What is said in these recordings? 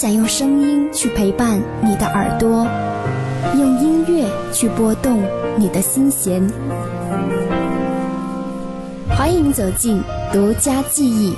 想用声音去陪伴你的耳朵，用音乐去拨动你的心弦。欢迎走进独家记忆。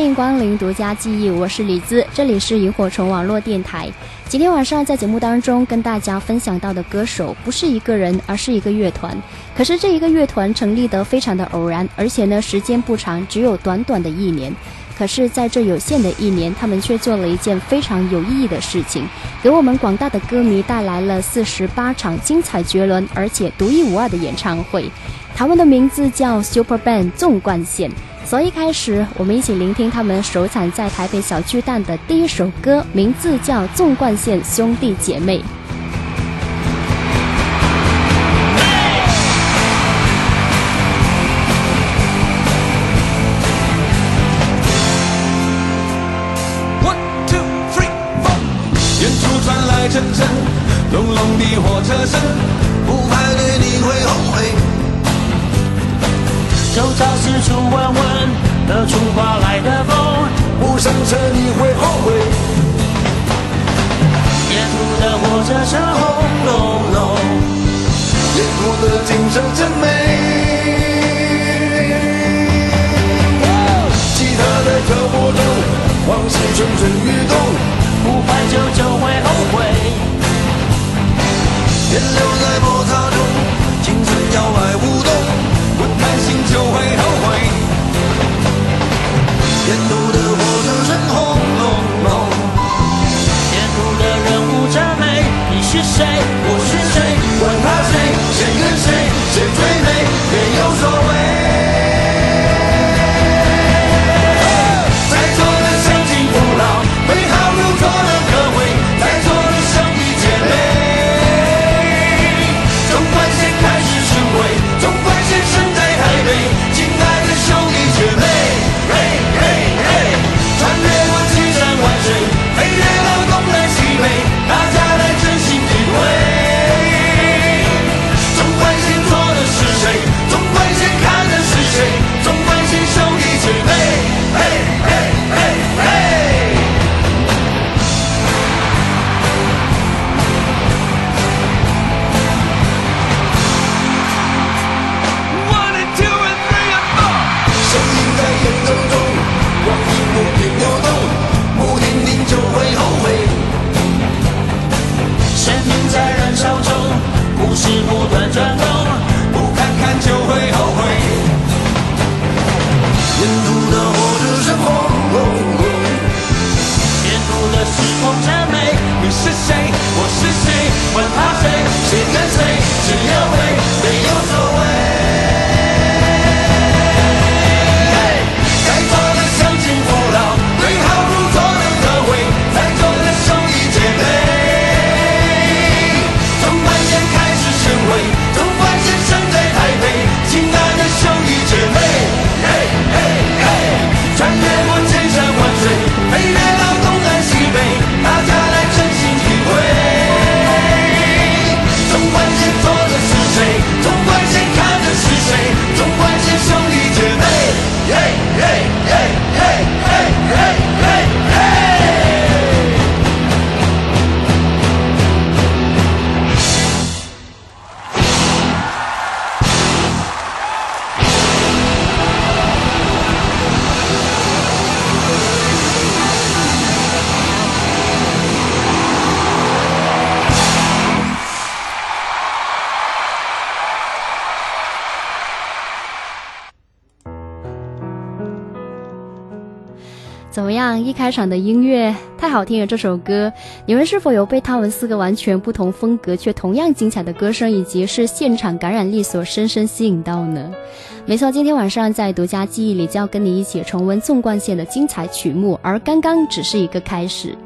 欢迎光临独家记忆，我是李子，这里是萤火虫网络电台。今天晚上在节目当中跟大家分享到的歌手不是一个人，而是一个乐团。可是这一个乐团成立的非常的偶然，而且呢时间不长，只有短短的一年。可是在这有限的一年，他们却做了一件非常有意义的事情，给我们广大的歌迷带来了四十八场精彩绝伦而且独一无二的演唱会。他们的名字叫 Super Band 纵贯线。所以开始，我们一起聆听他们首产在台北小巨蛋的第一首歌，名字叫《纵贯线兄弟姐妹》。One two three four，远处传来阵阵隆隆的火车声，四处闻闻，何处刮来的风？不上车你会后悔。沿途的火车声轰隆隆，沿途的景色真美。吉他在挑拨中，往事蠢蠢欲动，不怀旧就会后悔。人留在摩擦沿途的火车是轰隆隆，沿途的时光真美。你是谁？我是谁？管他谁，谁跟谁，只要开场的音乐太好听了，这首歌，你们是否有被他们四个完全不同风格却同样精彩的歌声以及是现场感染力所深深吸引到呢？没错，今天晚上在独家记忆里就要跟你一起重温纵贯线的精彩曲目，而刚刚只是一个开始。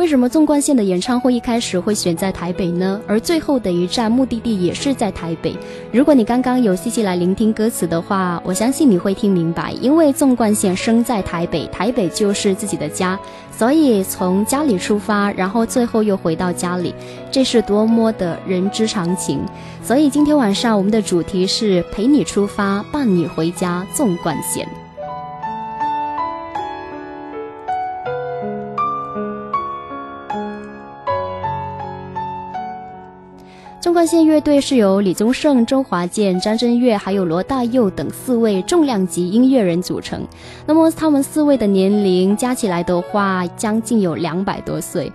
为什么纵贯线的演唱会一开始会选在台北呢？而最后的一站目的地也是在台北。如果你刚刚有细细来聆听歌词的话，我相信你会听明白。因为纵贯线生在台北，台北就是自己的家，所以从家里出发，然后最后又回到家里，这是多么的人之常情。所以今天晚上我们的主题是陪你出发，伴你回家，纵贯线。纵贯线乐队是由李宗盛、周华健、张震岳还有罗大佑等四位重量级音乐人组成。那么他们四位的年龄加起来的话，将近有两百多岁。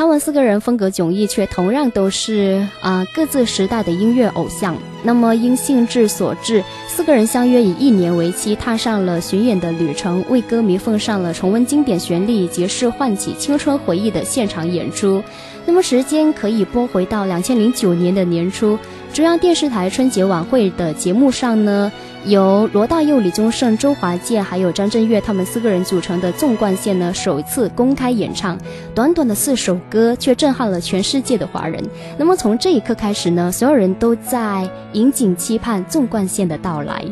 他们四个人风格迥异，却同样都是啊各自时代的音乐偶像。那么因兴致所致，四个人相约以一年为期，踏上了巡演的旅程，为歌迷奉上了重温经典旋律以及唤起青春回忆的现场演出。那么时间可以拨回到两千零九年的年初，中央电视台春节晚会的节目上呢，由罗大佑、李宗盛、周华健还有张震岳他们四个人组成的纵贯线呢，首次公开演唱，短短的四首歌却震撼了全世界的华人。那么从这一刻开始呢，所有人都在引颈期盼纵贯线的到来。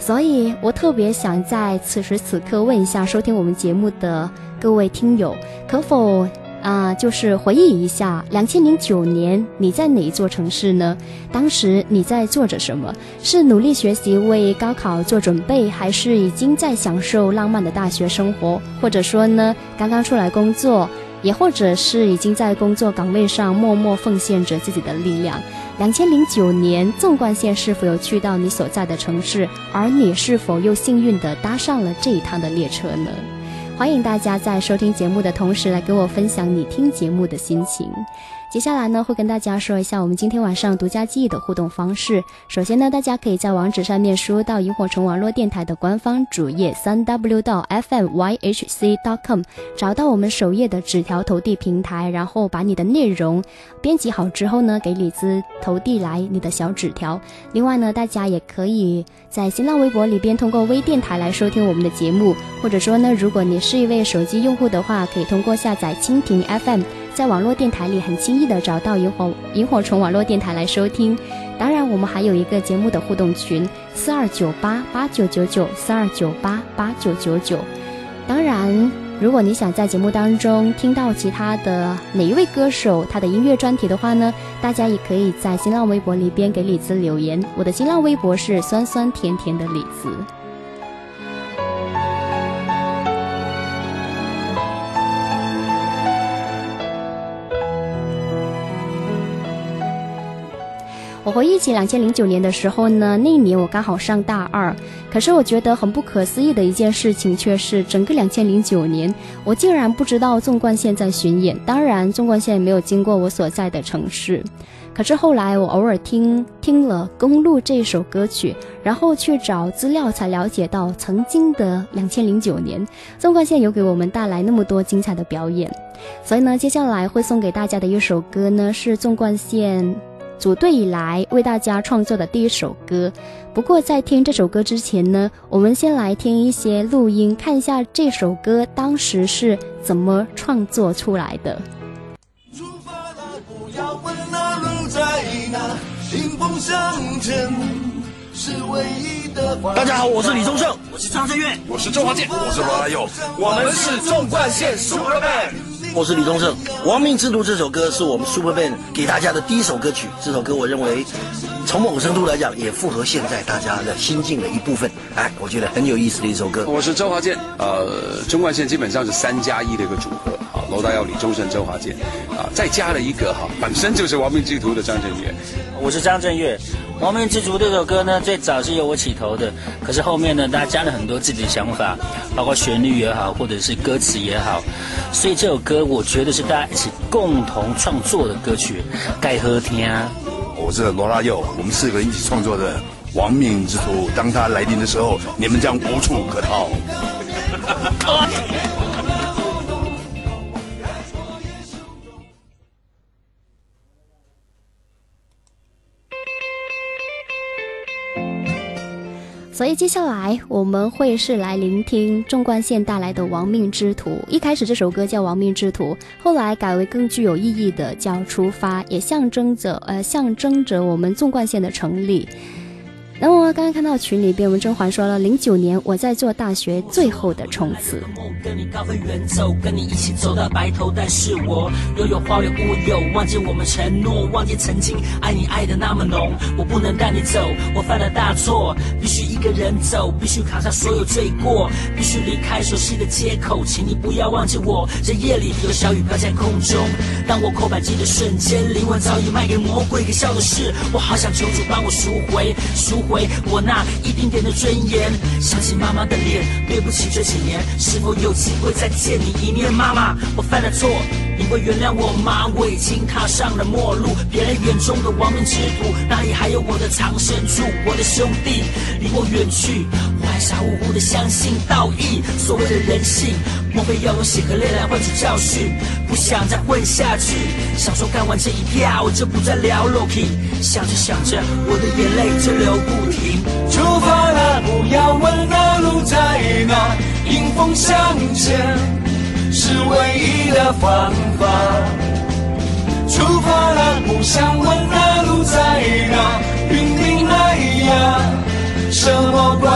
所以我特别想在此时此刻问一下收听我们节目的各位听友，可否？啊，就是回忆一下，两千零九年你在哪一座城市呢？当时你在做着什么？是努力学习为高考做准备，还是已经在享受浪漫的大学生活？或者说呢，刚刚出来工作，也或者是已经在工作岗位上默默奉献着自己的力量？两千零九年纵贯线是否有去到你所在的城市？而你是否又幸运地搭上了这一趟的列车呢？欢迎大家在收听节目的同时来给我分享你听节目的心情。接下来呢，会跟大家说一下我们今天晚上独家记忆的互动方式。首先呢，大家可以在网址上面输入到萤火虫网络电台的官方主页三 w 到 F M Y H C .dot com，找到我们首页的纸条投递平台，然后把你的内容编辑好之后呢，给李子投递来你的小纸条。另外呢，大家也可以在新浪微博里边通过微电台来收听我们的节目，或者说呢，如果你是一位手机用户的话，可以通过下载蜻蜓 FM。在网络电台里很轻易的找到萤火萤火虫网络电台来收听，当然我们还有一个节目的互动群四二九八八九九九四二九八八九九九。当然，如果你想在节目当中听到其他的哪一位歌手他的音乐专题的话呢，大家也可以在新浪微博里边给李子留言。我的新浪微博是酸酸甜甜的李子。我回忆起两千零九年的时候呢，那一年我刚好上大二。可是我觉得很不可思议的一件事情，却是整个两千零九年，我竟然不知道纵贯线在巡演。当然，纵贯线也没有经过我所在的城市。可是后来我偶尔听听了《公路》这首歌曲，然后去找资料，才了解到曾经的两千零九年，纵贯线有给我们带来那么多精彩的表演。所以呢，接下来会送给大家的一首歌呢，是纵贯线。组队以来为大家创作的第一首歌。不过在听这首歌之前呢，我们先来听一些录音，看一下这首歌当时是怎么创作出来的。出发了，不要问那路在哪，迎风向前是唯一的。大家好，我是李宗盛，我是张震岳，我是周华健，我是罗大佑，我们是纵贯线 Super Band。我是李宗盛，《亡命之徒》这首歌是我们 Super Band 给大家的第一首歌曲。这首歌我认为，从某个程度来讲，也符合现在大家的心境的一部分。哎，我觉得很有意思的一首歌。我是周华健，呃，中贯线基本上是三加一的一个组合，好，罗大佑、李宗盛、周华健，啊，再加了一个哈，本身就是《亡命之徒》的张震岳。我是张震岳，《亡命之徒》这首歌呢，最早是由我起头的，可是后面呢，大家加了很多自己的想法，包括旋律也好，或者是歌词也好，所以这首歌我觉得是大家一起共同创作的歌曲，该喝听。我是罗大佑，我们四个人一起创作的《亡命之徒》。当他来临的时候，你们将无处可逃。所以接下来我们会是来聆听纵贯线带来的《亡命之徒》。一开始这首歌叫《亡命之徒》，后来改为更具有意义的叫《出发》，也象征着呃象征着我们纵贯线的成立。那么刚刚看到群里边，我们甄嬛说了，零九年我在做大学最后的冲刺。跟你高飞远走，跟你一起走到白头，但是我又有花有无有，忘记我们承诺，忘记曾经爱你爱的那么浓，我不能带你走，我犯了大错，必须一个人走，必须扛下所有罪过，必须离开熟悉的街口，请你不要忘记我，这夜里有小雨飘在空中，当我扣扳机的瞬间，灵魂早已卖给魔鬼，可笑的是，我好想求主帮我赎回，赎回。回我那一丁点的尊严，想起妈妈的脸，对不起这几年，是否有机会再见你一面？妈妈，我犯了错，你会原谅我吗？我已经踏上了末路，别人眼中的亡命之徒，哪里还有我的藏身处？我的兄弟离我远去，我还傻乎乎的相信道义，所谓的人性，莫非要用血和泪来换取教训？不想再混下去，想说干完这一票，就不再聊 Loki。想着想着，我的眼泪就流不停。出发了，不要问那路在哪，迎风向前是唯一的方法。出发了，不想问那路在哪，云顶来呀，什么关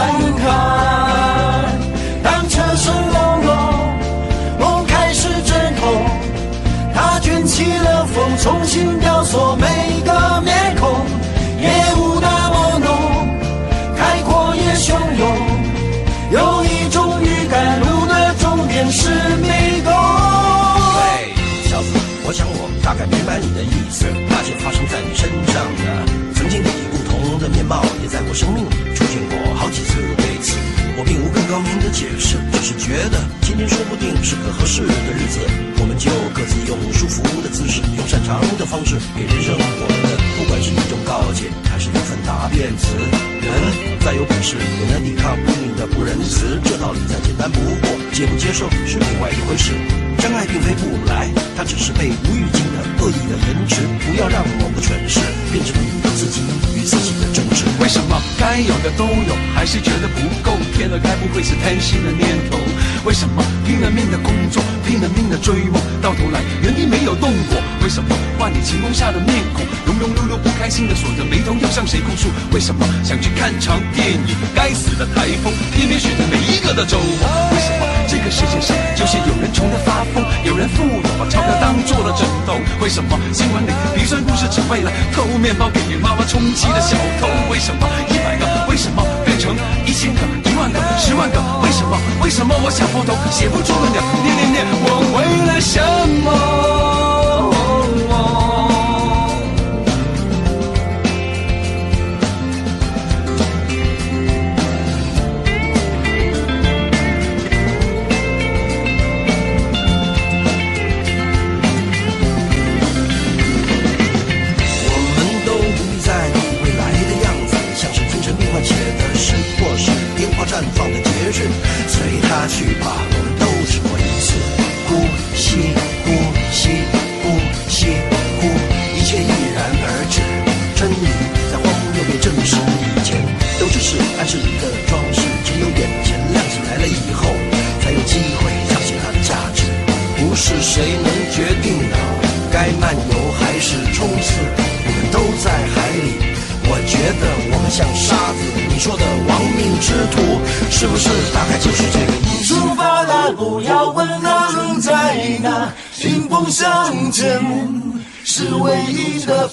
貌，也在我生命里出现过好几次。对此，我并无更高明的解释，只是觉得今天说不定是个合适的日子，我们就各自用舒服的姿势，用擅长的方式，给人生我们的，不管是一种告诫，还是一份答辩词。人再有本事，也能抵抗命运的不仁慈，这道理再简单不过，接不接受是另外一回事。真爱并非不来，它只是被无预警的恶意的延迟。不要让某个蠢事变成你自己与自己的争执。为什么该有的都有，还是觉得不够？天了该不会是贪心的念头？为什么拼了命的工作，拼了命的追梦，到头来原地没有动过？为什么万里晴空下的面孔，庸庸碌碌不开心的锁着眉头，要向谁哭诉？为什么想去看场电影，该死的台风偏偏选在每一个的周末？为什么个世界上就是有人穷得发疯，有人富有把钞票当做了枕头？为什么新闻里鼻酸故事只为了偷面包给你妈妈充饥的小偷？为什么一百个为什么变成一千个、一万个、十万个？为什么？为什么我想破头写不出个鸟？念念念，我为了什么？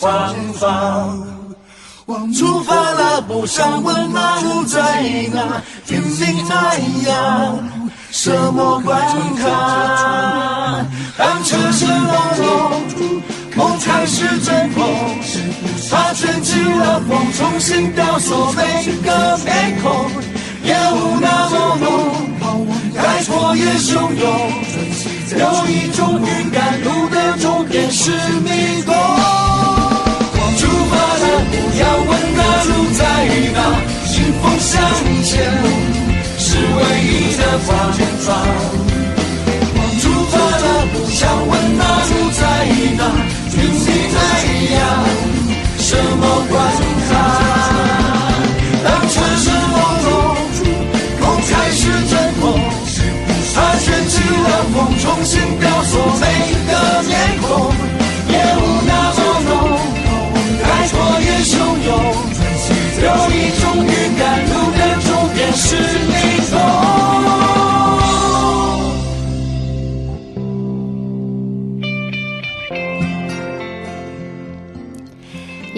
一的方。出发了，不想问那路在哪，拼命来呀，什么关卡？当车声隆隆，梦开始阵痛，它卷起了风，重新雕塑每个面孔，烟雾那么浓，开阔也汹涌，有一种预感，路的终点是迷宫。不要问那路在哪，迎风向前是唯一的方向。出发了，想问那路在哪，顶着太阳，什么关卡？当城市朦胧，梦开始挣脱，它卷起了风，重新雕塑每个面孔。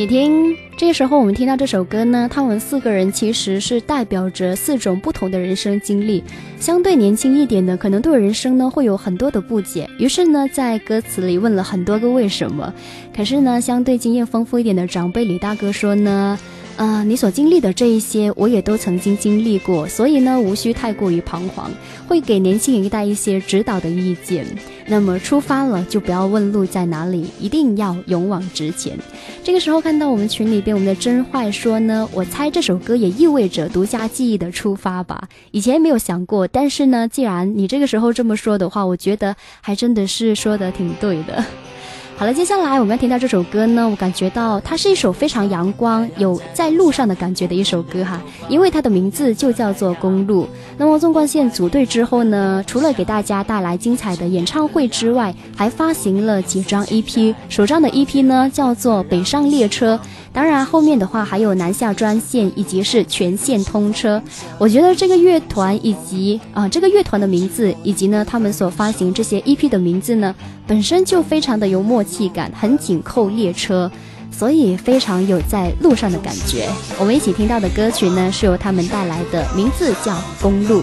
听，这个时候我们听到这首歌呢，他们四个人其实是代表着四种不同的人生经历。相对年轻一点的，可能对人生呢会有很多的不解，于是呢在歌词里问了很多个为什么。可是呢，相对经验丰富一点的长辈李大哥说呢。呃，你所经历的这一些，我也都曾经经历过，所以呢，无需太过于彷徨，会给年轻一代一些指导的意见。那么出发了，就不要问路在哪里，一定要勇往直前。这个时候看到我们群里边我们的真坏说呢，我猜这首歌也意味着独家记忆的出发吧。以前没有想过，但是呢，既然你这个时候这么说的话，我觉得还真的是说的挺对的。好了，接下来我们要听到这首歌呢，我感觉到它是一首非常阳光、有在路上的感觉的一首歌哈，因为它的名字就叫做《公路》。那么纵贯线组队之后呢，除了给大家带来精彩的演唱会之外，还发行了几张 EP，首张的 EP 呢叫做《北上列车》。当然，后面的话还有南下专线以及是全线通车。我觉得这个乐团以及啊这个乐团的名字以及呢他们所发行这些 EP 的名字呢，本身就非常的有默契感，很紧扣列车，所以非常有在路上的感觉。我们一起听到的歌曲呢是由他们带来的，名字叫《公路》。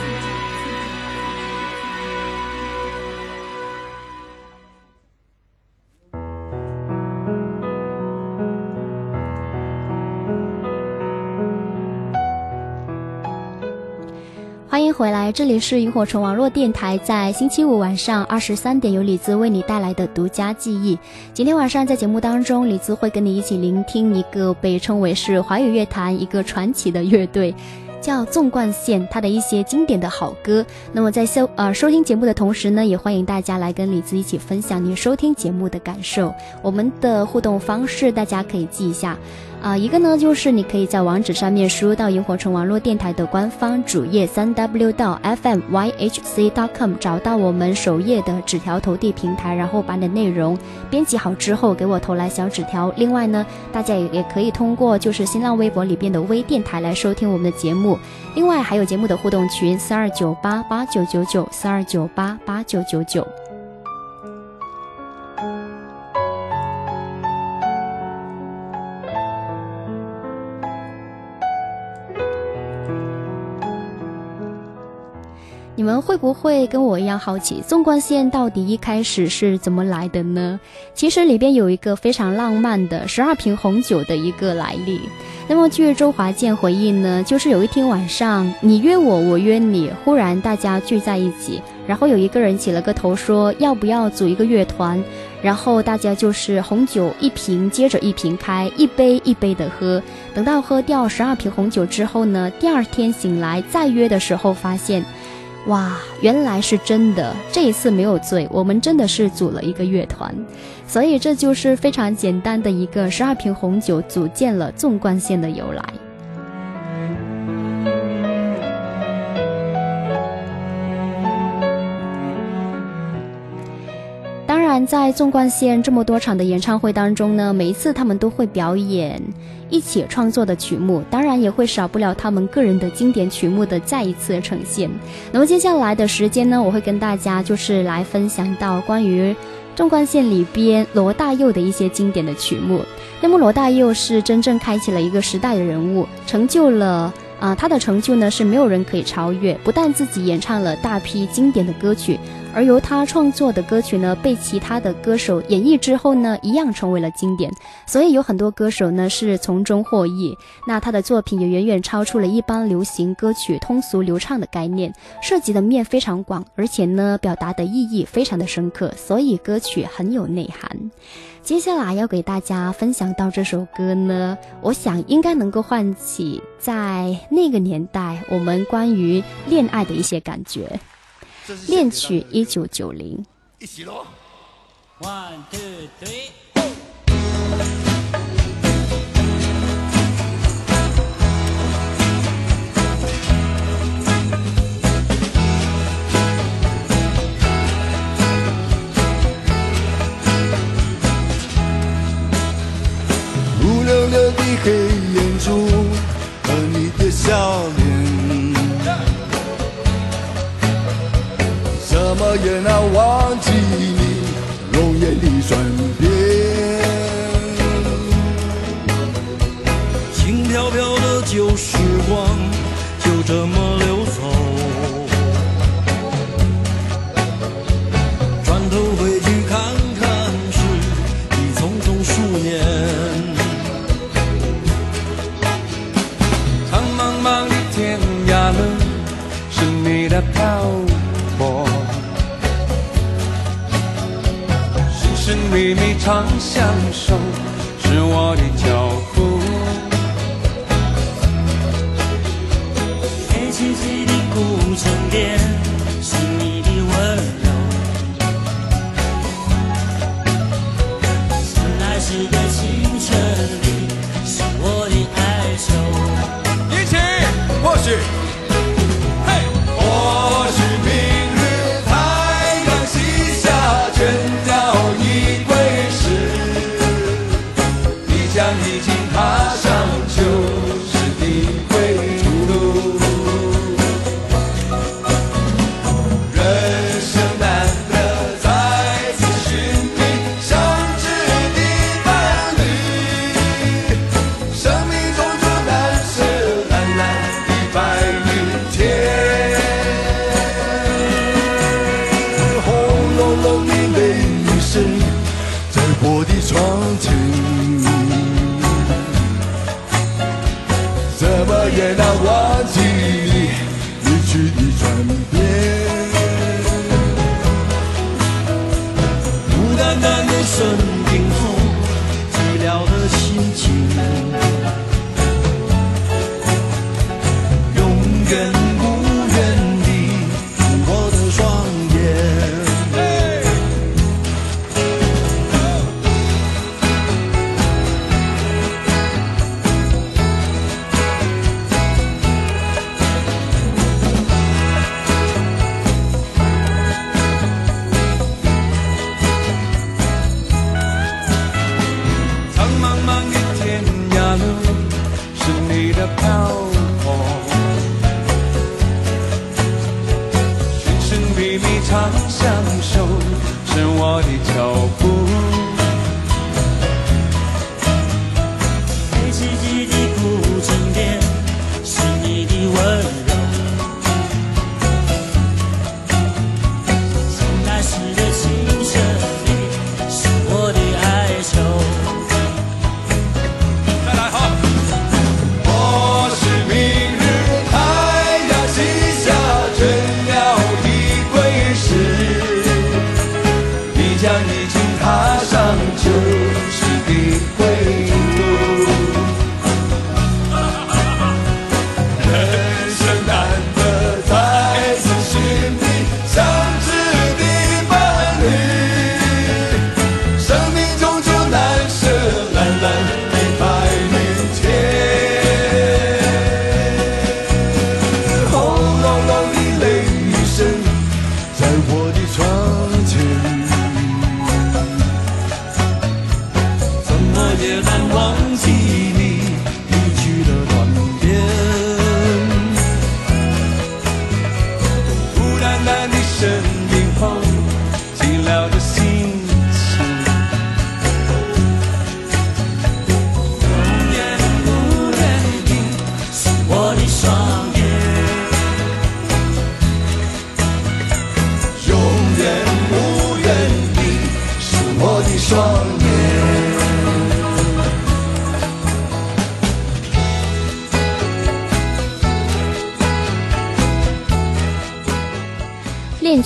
欢迎回来，这里是萤火虫网络电台，在星期五晚上二十三点，由李子为你带来的独家记忆。今天晚上在节目当中，李子会跟你一起聆听一个被称为是华语乐坛一个传奇的乐队。叫纵贯线，它的一些经典的好歌。那么在收呃收听节目的同时呢，也欢迎大家来跟李子一起分享你收听节目的感受。我们的互动方式大家可以记一下。啊，一个呢就是你可以在网址上面输入到萤火虫网络电台的官方主页三 w 到 fmyhc.com，找到我们首页的纸条投递平台，然后把你的内容编辑好之后给我投来小纸条。另外呢，大家也也可以通过就是新浪微博里边的微电台来收听我们的节目。另外还有节目的互动群四二九八八九九九四二九八八九九九。们会不会跟我一样好奇，纵贯线到底一开始是怎么来的呢？其实里边有一个非常浪漫的十二瓶红酒的一个来历。那么据周华健回忆呢，就是有一天晚上，你约我，我约你，忽然大家聚在一起，然后有一个人起了个头说要不要组一个乐团，然后大家就是红酒一瓶接着一瓶开，一杯一杯的喝，等到喝掉十二瓶红酒之后呢，第二天醒来再约的时候发现。哇，原来是真的！这一次没有醉，我们真的是组了一个乐团，所以这就是非常简单的一个十二瓶红酒组建了纵贯线的由来。在纵贯线这么多场的演唱会当中呢，每一次他们都会表演一起创作的曲目，当然也会少不了他们个人的经典曲目的再一次呈现。那么接下来的时间呢，我会跟大家就是来分享到关于纵贯线里边罗大佑的一些经典的曲目。那么罗大佑是真正开启了一个时代的人物，成就了。啊，他的成就呢是没有人可以超越。不但自己演唱了大批经典的歌曲，而由他创作的歌曲呢，被其他的歌手演绎之后呢，一样成为了经典。所以有很多歌手呢是从中获益。那他的作品也远远超出了一般流行歌曲通俗流畅的概念，涉及的面非常广，而且呢表达的意义非常的深刻，所以歌曲很有内涵。接下来要给大家分享到这首歌呢，我想应该能够唤起在那个年代我们关于恋爱的一些感觉。恋曲一九九零。一起喽，One two three。无聊的黑。的转变。轻飘飘的旧时光就这么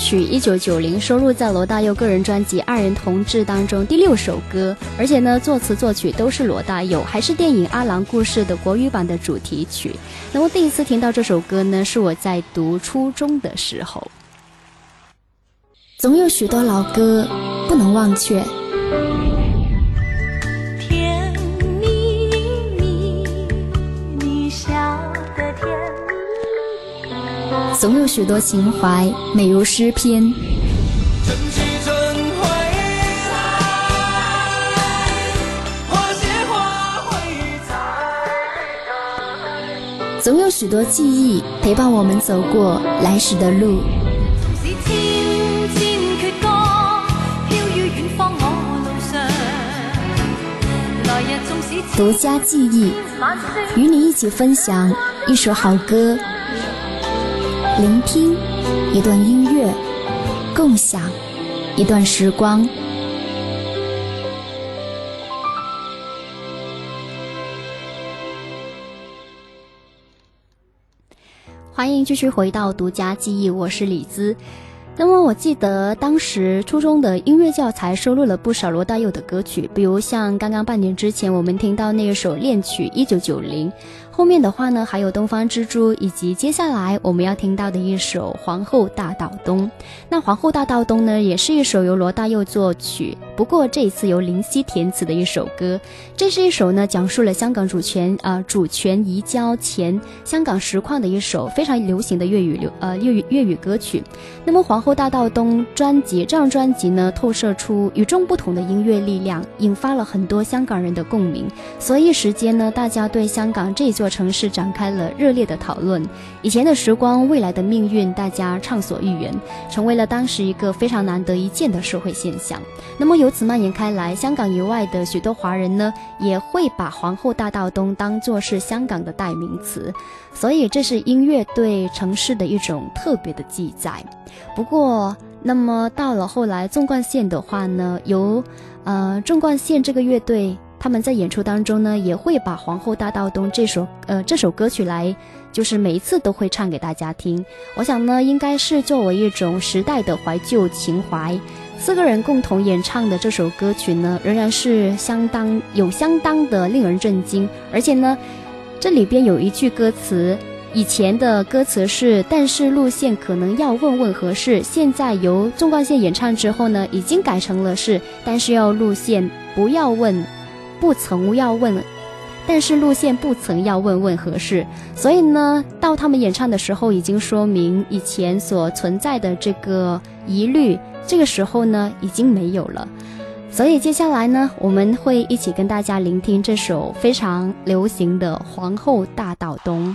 曲一九九零收录在罗大佑个人专辑《二人同志》当中第六首歌，而且呢，作词作曲都是罗大佑，还是电影《阿郎故事》的国语版的主题曲。那么第一次听到这首歌呢，是我在读初中的时候。总有许多老歌不能忘却，总有许多情怀美如诗篇。总有许多记忆陪伴我们走过来时的路。独，家记忆，与你一起分享一首好歌，聆听一段音乐，共享一段时光。欢迎继续回到独家记忆，我是李兹。那么我记得当时初中的音乐教材收录了不少罗大佑的歌曲，比如像刚刚半年之前我们听到那一首恋曲一九九零，后面的话呢还有东方之珠，以及接下来我们要听到的一首皇后大道东。那皇后大道东呢也是一首由罗大佑作曲，不过这一次由林夕填词的一首歌。这是一首呢讲述了香港主权啊、主权移交前香港实况的一首非常流行的粤语流呃粤语粤语歌曲。那么皇后大道东专辑这张专辑呢透射出与众不同的音乐力量，引发了很多香港人的共鸣。所以时间呢，大家对香港这座城市展开了热烈的讨论。以前的时光，未来的命运，大家畅所欲言，成为了当时一个非常难得一见的社会现象。那么有由此蔓延开来，香港以外的许多华人呢，也会把皇后大道东当作是香港的代名词。所以这是音乐对城市的一种特别的记载。不过，那么到了后来纵贯线的话呢，由呃纵贯线这个乐队他们在演出当中呢，也会把《皇后大道东》这首呃这首歌曲来，就是每一次都会唱给大家听。我想呢，应该是作为一种时代的怀旧情怀。四个人共同演唱的这首歌曲呢，仍然是相当有相当的令人震惊，而且呢，这里边有一句歌词。以前的歌词是，但是路线可能要问问合适。现在由纵贯线演唱之后呢，已经改成了是，但是要路线不要问，不曾要问，但是路线不曾要问问合适。所以呢，到他们演唱的时候，已经说明以前所存在的这个疑虑，这个时候呢，已经没有了。所以接下来呢，我们会一起跟大家聆听这首非常流行的《皇后大道东》。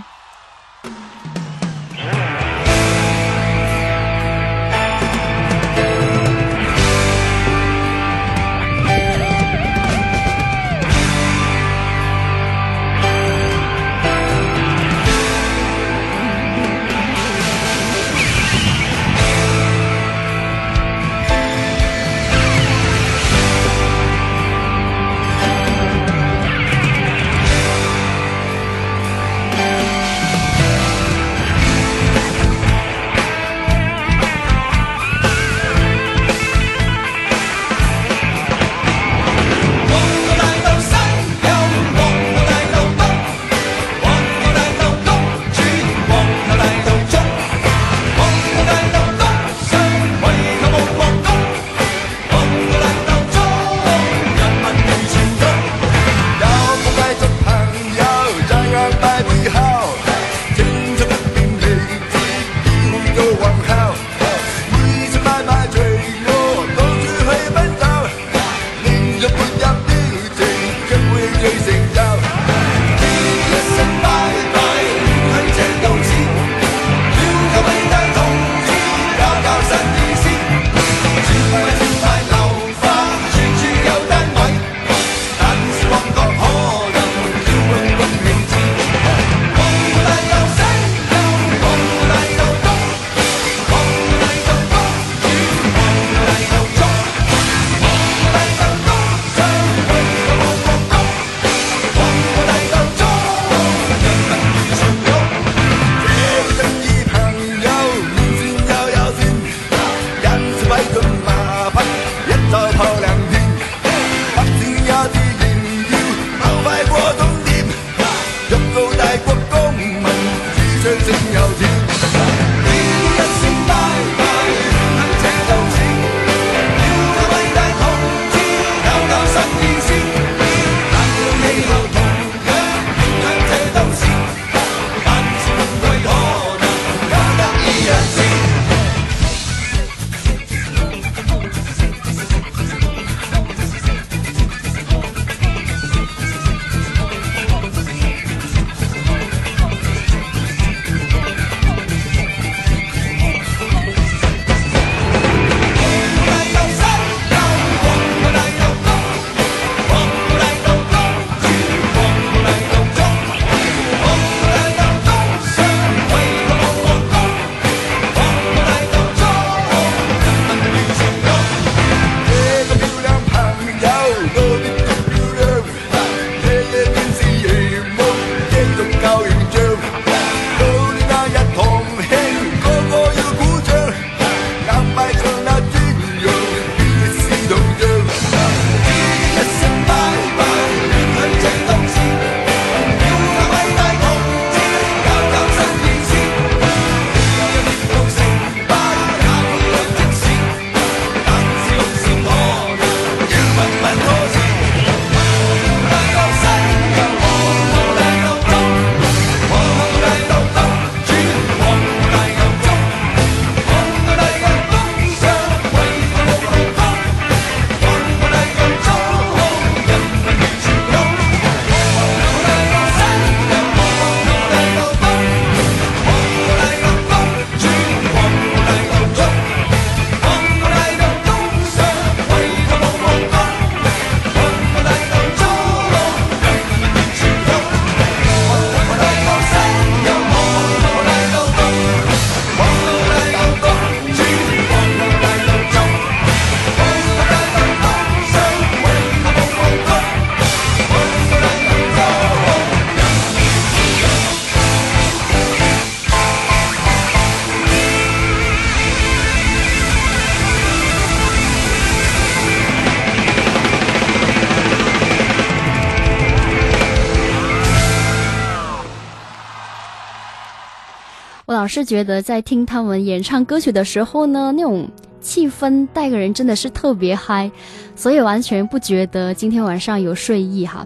是觉得在听他们演唱歌曲的时候呢，那种气氛带给人真的是特别嗨，所以完全不觉得今天晚上有睡意哈。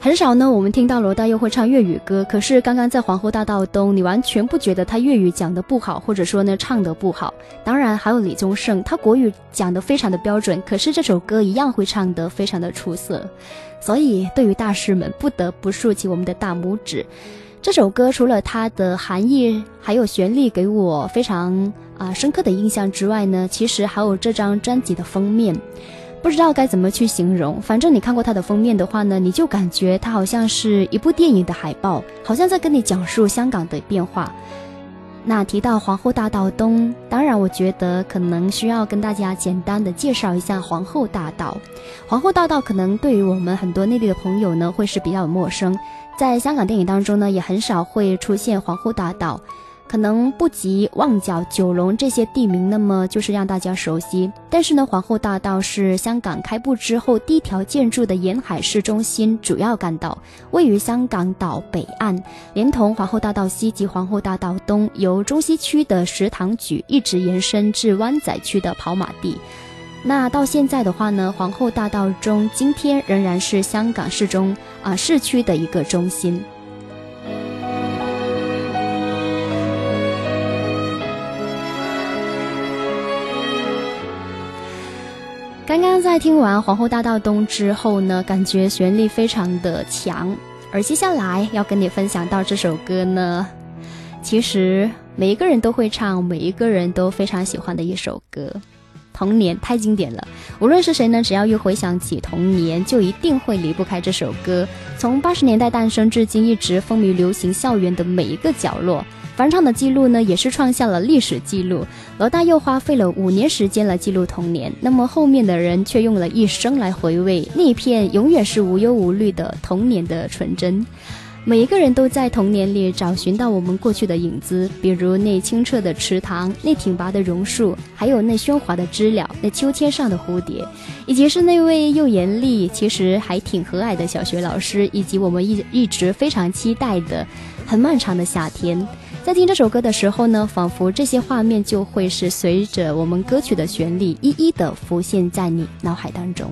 很少呢，我们听到罗大佑会唱粤语歌，可是刚刚在皇后大道东，你完全不觉得他粤语讲的不好，或者说呢唱的不好。当然还有李宗盛，他国语讲的非常的标准，可是这首歌一样会唱得非常的出色。所以对于大师们，不得不竖起我们的大拇指。这首歌除了它的含义还有旋律给我非常啊、深刻的印象之外呢，其实还有这张专辑的封面。不知道该怎么去形容，反正你看过它的封面的话呢，你就感觉它好像是一部电影的海报，好像在跟你讲述香港的变化。那提到皇后大道东，当然我觉得可能需要跟大家简单的介绍一下皇后大道。皇后大道可能对于我们很多内地的朋友呢，会是比较陌生，在香港电影当中呢，也很少会出现皇后大道。可能不及旺角、九龙这些地名那么就是让大家熟悉，但是呢，皇后大道是香港开埠之后第一条建筑的沿海市中心主要干道，位于香港岛北岸，连同皇后大道西及皇后大道东，由中西区的石塘咀一直延伸至湾仔区的跑马地。那到现在的话呢，皇后大道中今天仍然是香港市中啊、市区的一个中心。刚刚在听完《皇后大道东》之后呢，感觉旋律非常的强。而接下来要跟你分享到这首歌呢，其实每一个人都会唱，每一个人都非常喜欢的一首歌。童年太经典了，无论是谁呢，只要一回想起童年，就一定会离不开这首歌。从八十年代诞生至今，一直风靡流行校园的每一个角落。翻唱的记录呢，也是创下了历史记录。罗大佑花费了五年时间来记录童年，那么后面的人却用了一生来回味那片永远是无忧无虑的童年的纯真。每一个人都在童年里找寻到我们过去的影子，比如那清澈的池塘，那挺拔的榕树，还有那喧哗的知了，那秋千上的蝴蝶，以及是那位又严厉其实还挺和蔼的小学老师，以及我们一一直非常期待的很漫长的夏天。在听这首歌的时候呢，仿佛这些画面就会是随着我们歌曲的旋律一一的浮现在你脑海当中。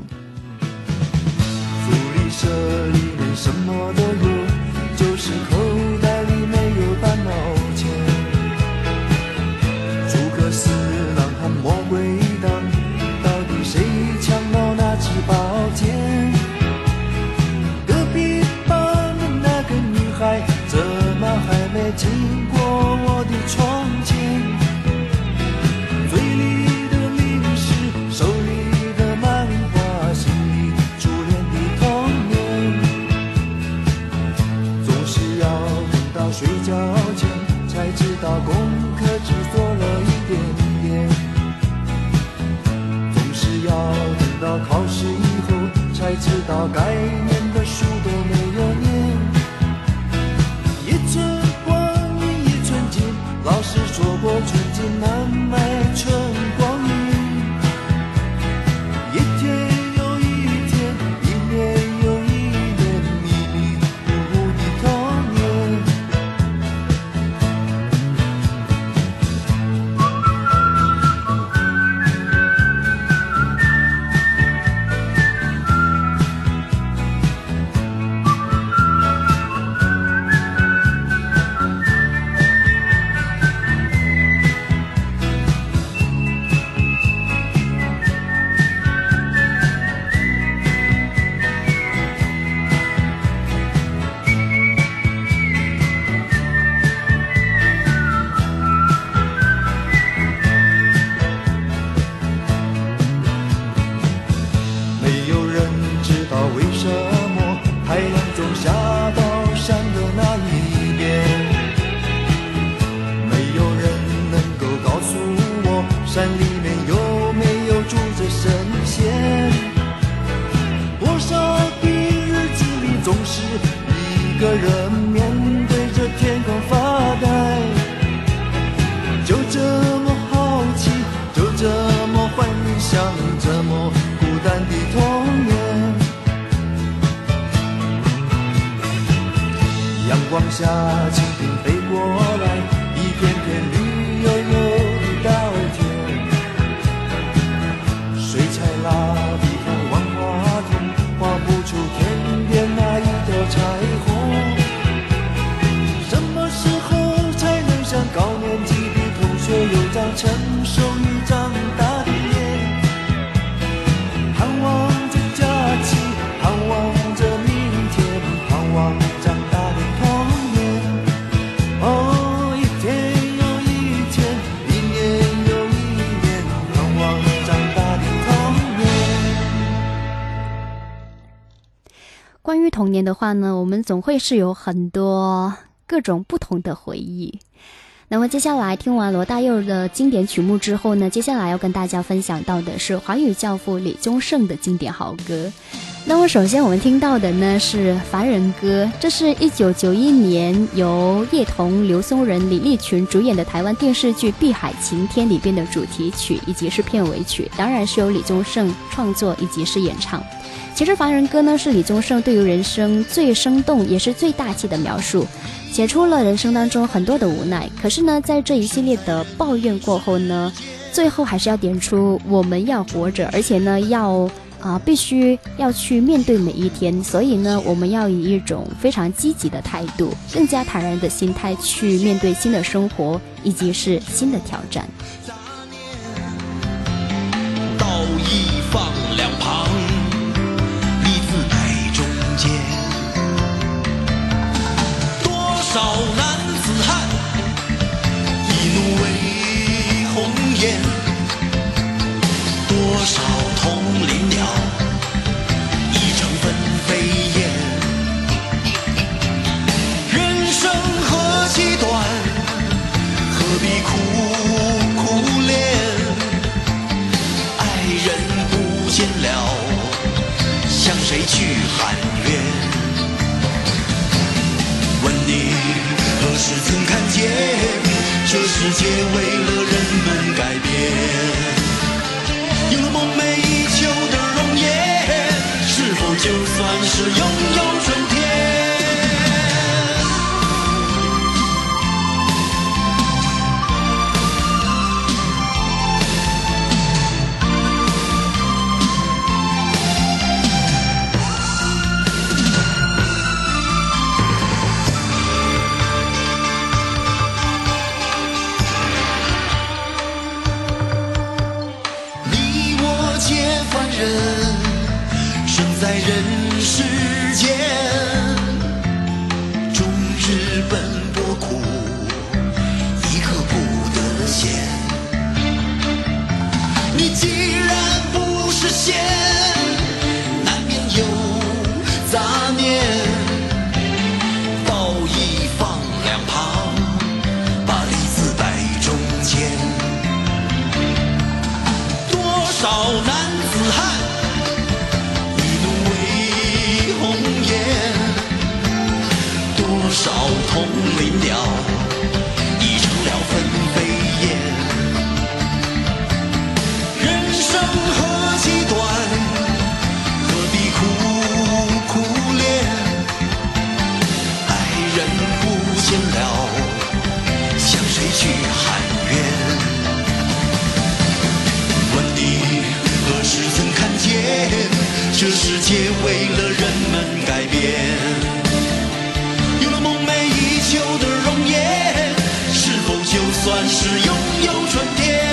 福利社里面什么都有，有时候的话呢，我们总会是有很多各种不同的回忆。那么接下来听完罗大佑的经典曲目之后呢，接下来要跟大家分享到的是华语教父李宗盛的经典好歌。那么首先我们听到的呢是《凡人歌》，这是一九九一年由叶童、刘松仁、李立群主演的台湾电视剧《碧海晴天》里边的主题曲以及是片尾曲，当然是由李宗盛创作以及是演唱。其实《凡人歌》呢是李宗盛对于人生最生动也是最大气的描述，写出了人生当中很多的无奈。可是呢，在这一系列的抱怨过后呢，最后还是要点出我们要活着，而且呢要啊、必须要去面对每一天。所以呢，我们要以一种非常积极的态度，更加坦然的心态去面对新的生活以及是新的挑战。多少同林鸟，一城分飞燕。人生何其短，何必苦苦恋？爱人不见了，向谁去喊冤？问你何时曾看见，这世界为了是拥有算是拥有春天？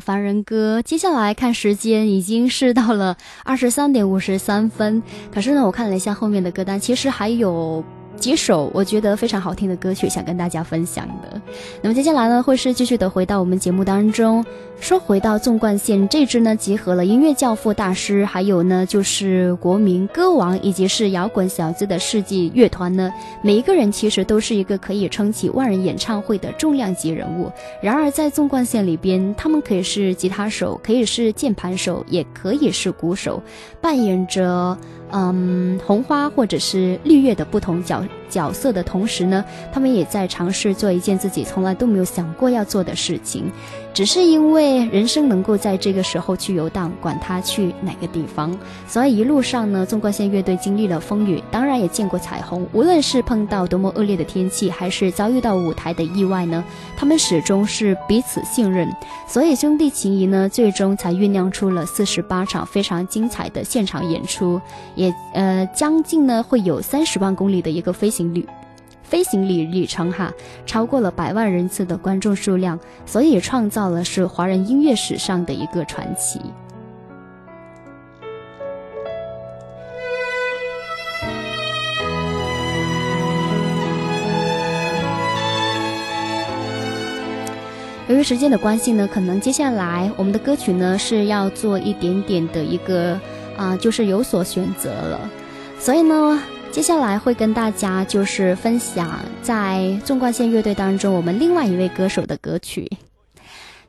《凡人歌》，接下来看时间已经是到了二十三点五十三分。可是呢，我看了一下后面的歌单，其实还有几首我觉得非常好听的歌曲，想跟大家分享的。那么接下来呢，会是继续的回到我们节目当中，说回到纵贯线这支呢，集合了音乐教父大师，还有呢就是国民歌王，以及是摇滚小子的世纪乐团呢。每一个人其实都是一个可以撑起万人演唱会的重量级人物。然而在纵贯线里边，他们可以是吉他手，可以是键盘手，也可以是鼓手，扮演着。嗯，红花或者是绿叶的不同角角色的同时呢，他们也在尝试做一件自己从来都没有想过要做的事情。只是因为人生能够在这个时候去游荡，管他去哪个地方。所以一路上呢，纵贯线乐队经历了风雨，当然也见过彩虹。无论是碰到多么恶劣的天气，还是遭遇到舞台的意外呢，他们始终是彼此信任。所以兄弟情谊呢，最终才酝酿出了四十八场非常精彩的现场演出，也呃将近呢会有三十万公里的一个飞行旅。飞行里里程哈，超过了百万人次的观众数量，所以创造了是华人音乐史上的一个传奇。由于时间的关系呢，可能接下来我们的歌曲呢是要做一点点的一个啊，就是有所选择了，所以呢。接下来会跟大家就是分享在纵贯线乐队当中我们另外一位歌手的歌曲，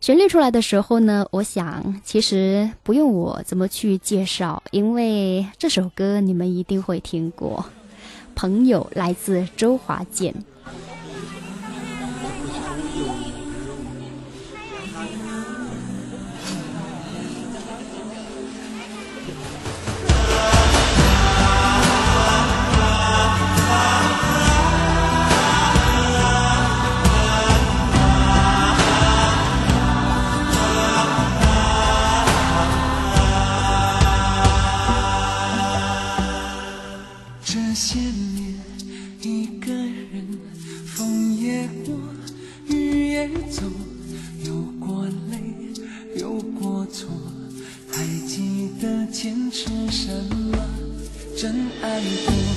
旋律出来的时候呢，我想其实不用我怎么去介绍，因为这首歌你们一定会听过。朋友来自周华健。是什么真爱过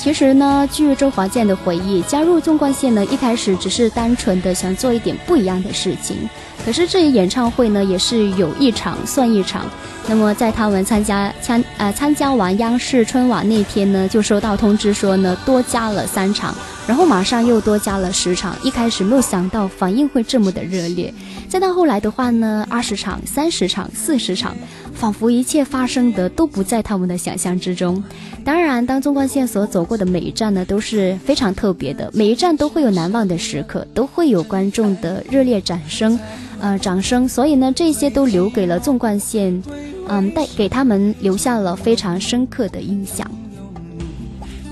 其实呢，据周华健的回忆，加入纵贯线呢，一开始只是单纯的想做一点不一样的事情。可是这一演唱会呢，也是有一场算一场。那么在他们参加参呃参加完央视春晚那天呢，就收到通知说呢，多加了三场，然后马上又多加了十场。一开始没有想到反应会这么的热烈，再到后来的话呢，二十场、三十场、四十场。仿佛一切发生的都不在他们的想象之中。当然，当纵贯线所走过的每一站呢，都是非常特别的，每一站都会有难忘的时刻，都会有观众的热烈掌声，呃，掌声。所以呢，这些都留给了纵贯线，嗯，带给他们留下了非常深刻的印象。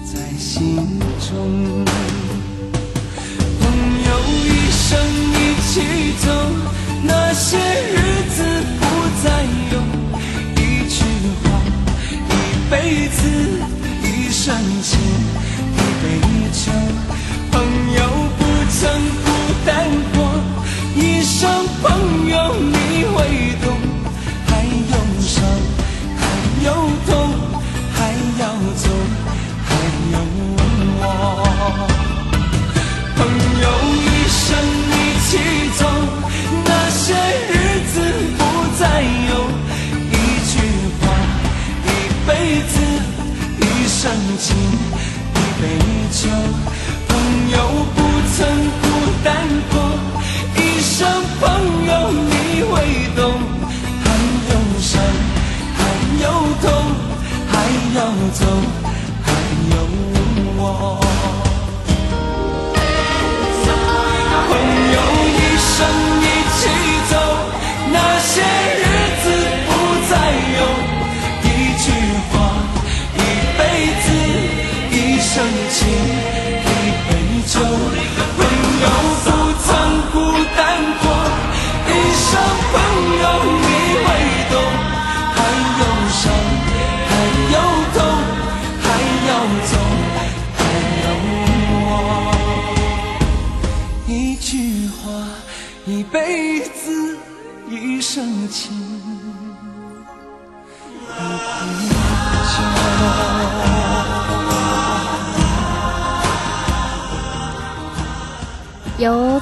在心中，朋友一生一起走，那些日子不再有。辈子，一生情，一杯酒，朋友不曾孤单过，一生朋友你会懂，求朋友不曾孤单过一声朋友你会懂还有伤还有痛还要走还有我。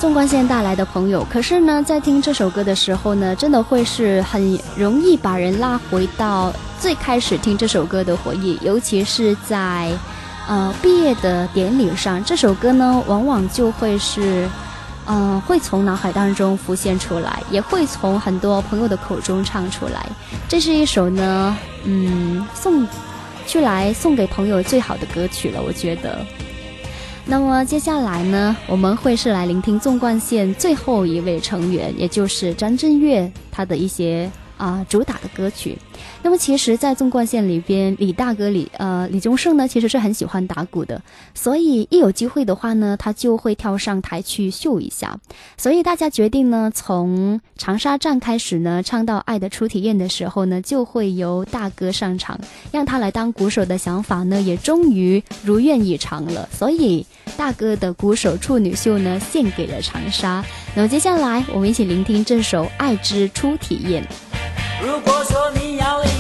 纵贯线带来的朋友，可是呢，在听这首歌的时候呢，真的会是很容易把人拉回到最开始听这首歌的回忆，尤其是在呃毕业的典礼上，这首歌呢，往往就会是。嗯，会从脑海当中浮现出来，也会从很多朋友的口中唱出来。这是一首呢，嗯，送去来送给朋友最好的歌曲了，我觉得。那么接下来呢，我们会是来聆听纵贯线最后一位成员，也就是张震岳他的一些啊、主打的歌曲。那么其实，在纵贯线里边，李大哥李呃李宗盛呢，其实是很喜欢打鼓的，所以一有机会的话呢，他就会跳上台去秀一下。所以大家决定呢，从长沙站开始呢，唱到《爱的初体验》的时候呢，就会由大哥上场，让他来当鼓手的想法呢，也终于如愿以偿了。所以大哥的鼓手处女秀呢，献给了长沙。那么接下来，我们一起聆听这首《爱之初体验》。如果说你要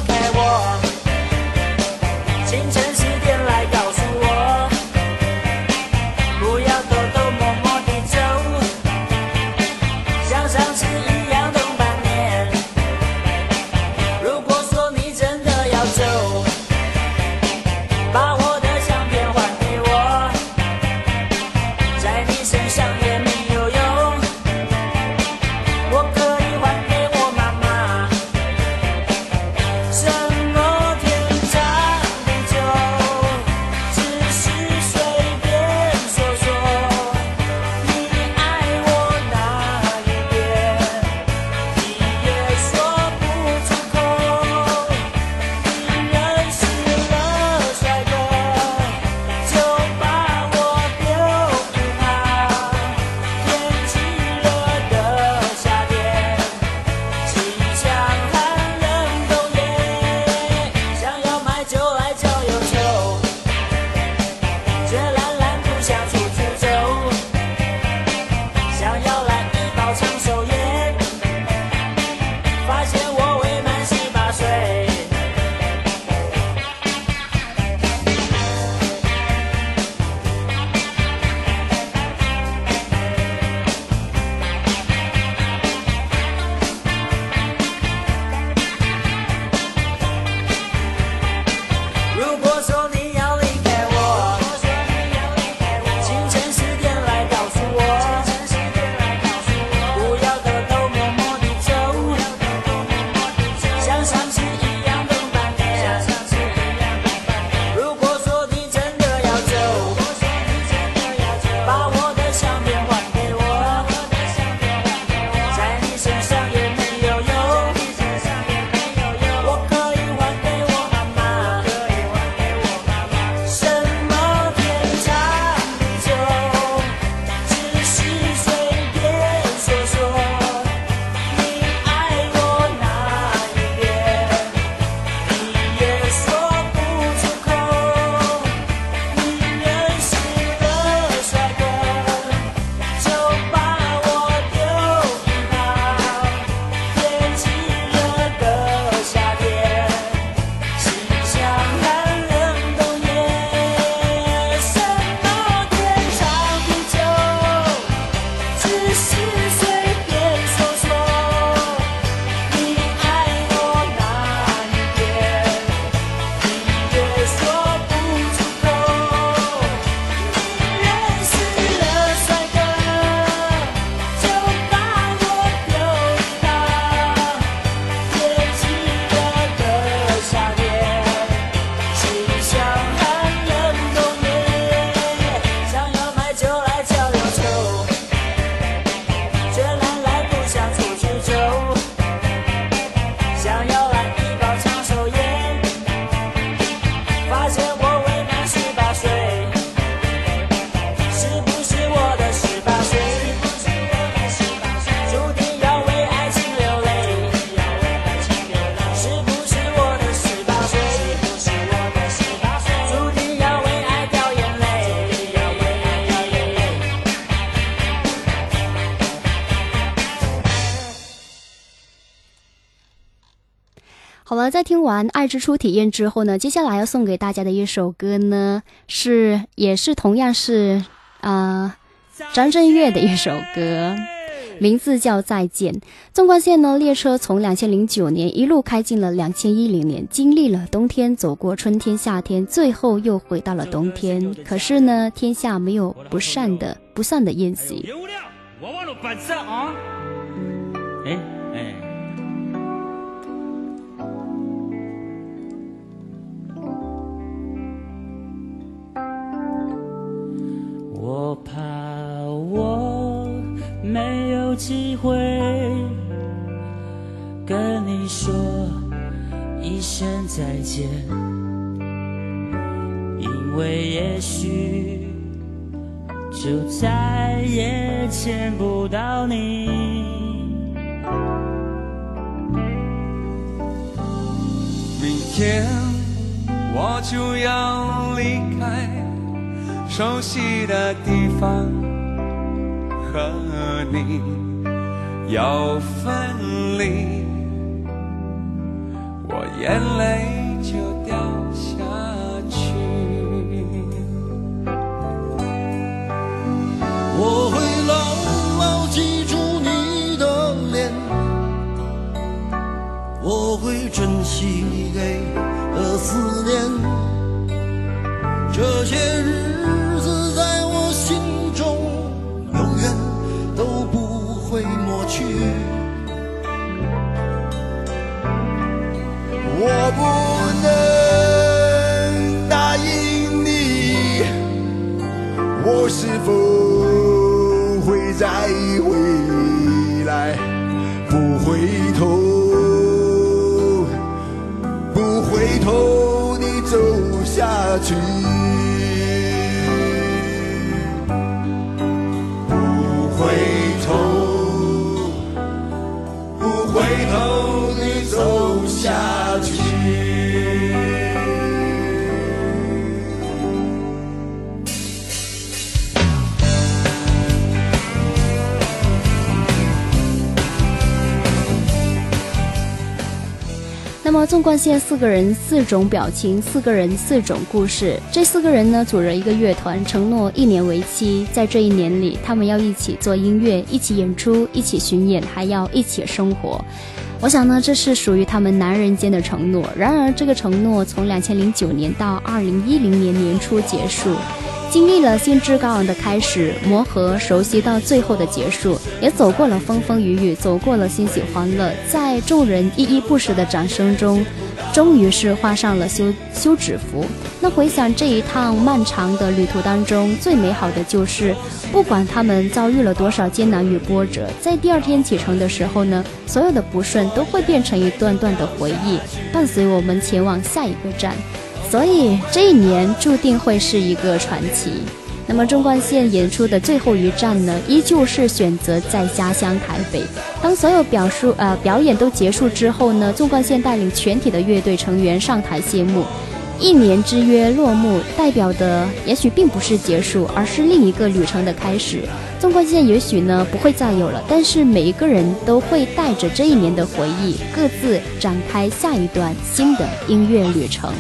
完《爱之初》体验之后呢，接下来要送给大家的一首歌呢，是也是同样是啊、张震岳的一首歌。名字叫《再见》。纵贯线呢，列车从两千零九年一路开进了两千一零年，经历了冬天，走过春天、夏天，最后又回到了冬天。可是呢，天下没有不散的不散的宴席。别无聊，我忘了反射啊！哎我怕我没有机会跟你说一声再见，因为也许。就再也见不到你。明天我就要离开熟悉的地方，和你要分离，我眼泪就掉下去。我会牢牢记住你的脸，我会珍惜你给的思念。这些日我不能答应你。我是否会再回来？不回头，不回头，你走下去。那么，纵贯线四个人，四种表情，四个人，四种故事。这四个人呢，组了一个乐团，承诺一年为期。在这一年里，他们要一起做音乐，一起演出，一起巡演，还要一起生活。我想呢，这是属于他们男人间的承诺。然而，这个承诺从两千零九年到二零一零年年初结束。经历了兴致高昂的开始，磨合、熟悉到最后的结束，也走过了风风雨雨，走过了欣喜欢乐，在众人依依不舍的掌声中，终于是画上了休休止符。那回想这一趟漫长的旅途当中，最美好的就是，不管他们遭遇了多少艰难与波折，在第二天启程的时候呢，所有的不顺都会变成一段段的回忆，伴随我们前往下一个站。所以这一年注定会是一个传奇。那么纵贯线演出的最后一站呢，依旧是选择在家乡台北。当所有表述呃表演都结束之后呢，纵贯线带领全体的乐队成员上台谢幕。一年之约落幕，代表的也许并不是结束，而是另一个旅程的开始。纵贯线也许呢不会再有了，但是每一个人都会带着这一年的回忆，各自展开下一段新的音乐旅程。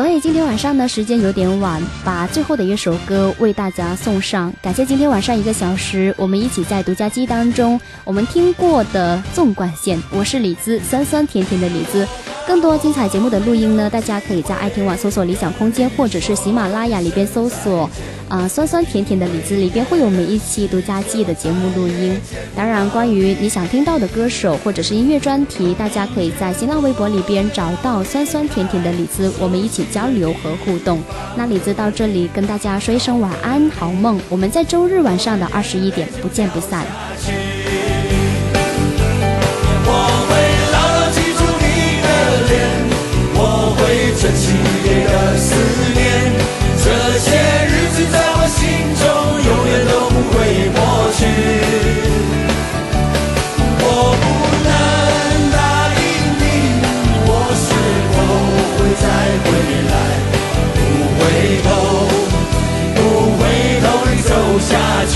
所以今天晚上呢，时间有点晚，把最后的一首歌为大家送上。感谢今天晚上一个小时，我们一起在独家机当中，我们听过的纵贯线。我是李子，酸酸甜甜的李子。更多精彩节目的录音呢，大家可以在爱听网搜索“理想空间”或者是喜马拉雅里边搜索“啊、酸酸甜甜的李子”，里边会有每一期独家记的节目录音。当然，关于你想听到的歌手或者是音乐专题，大家可以在新浪微博里边找到“酸酸甜甜的李子”，我们一起交流和互动。那李子到这里跟大家说一声晚安，好梦。我们在周日晚上的二十一点不见不散。激烈的思念，这些日子在我心中永远都不会过去。我不能答应你，我是否会再回来？不回头，不回头，走下去。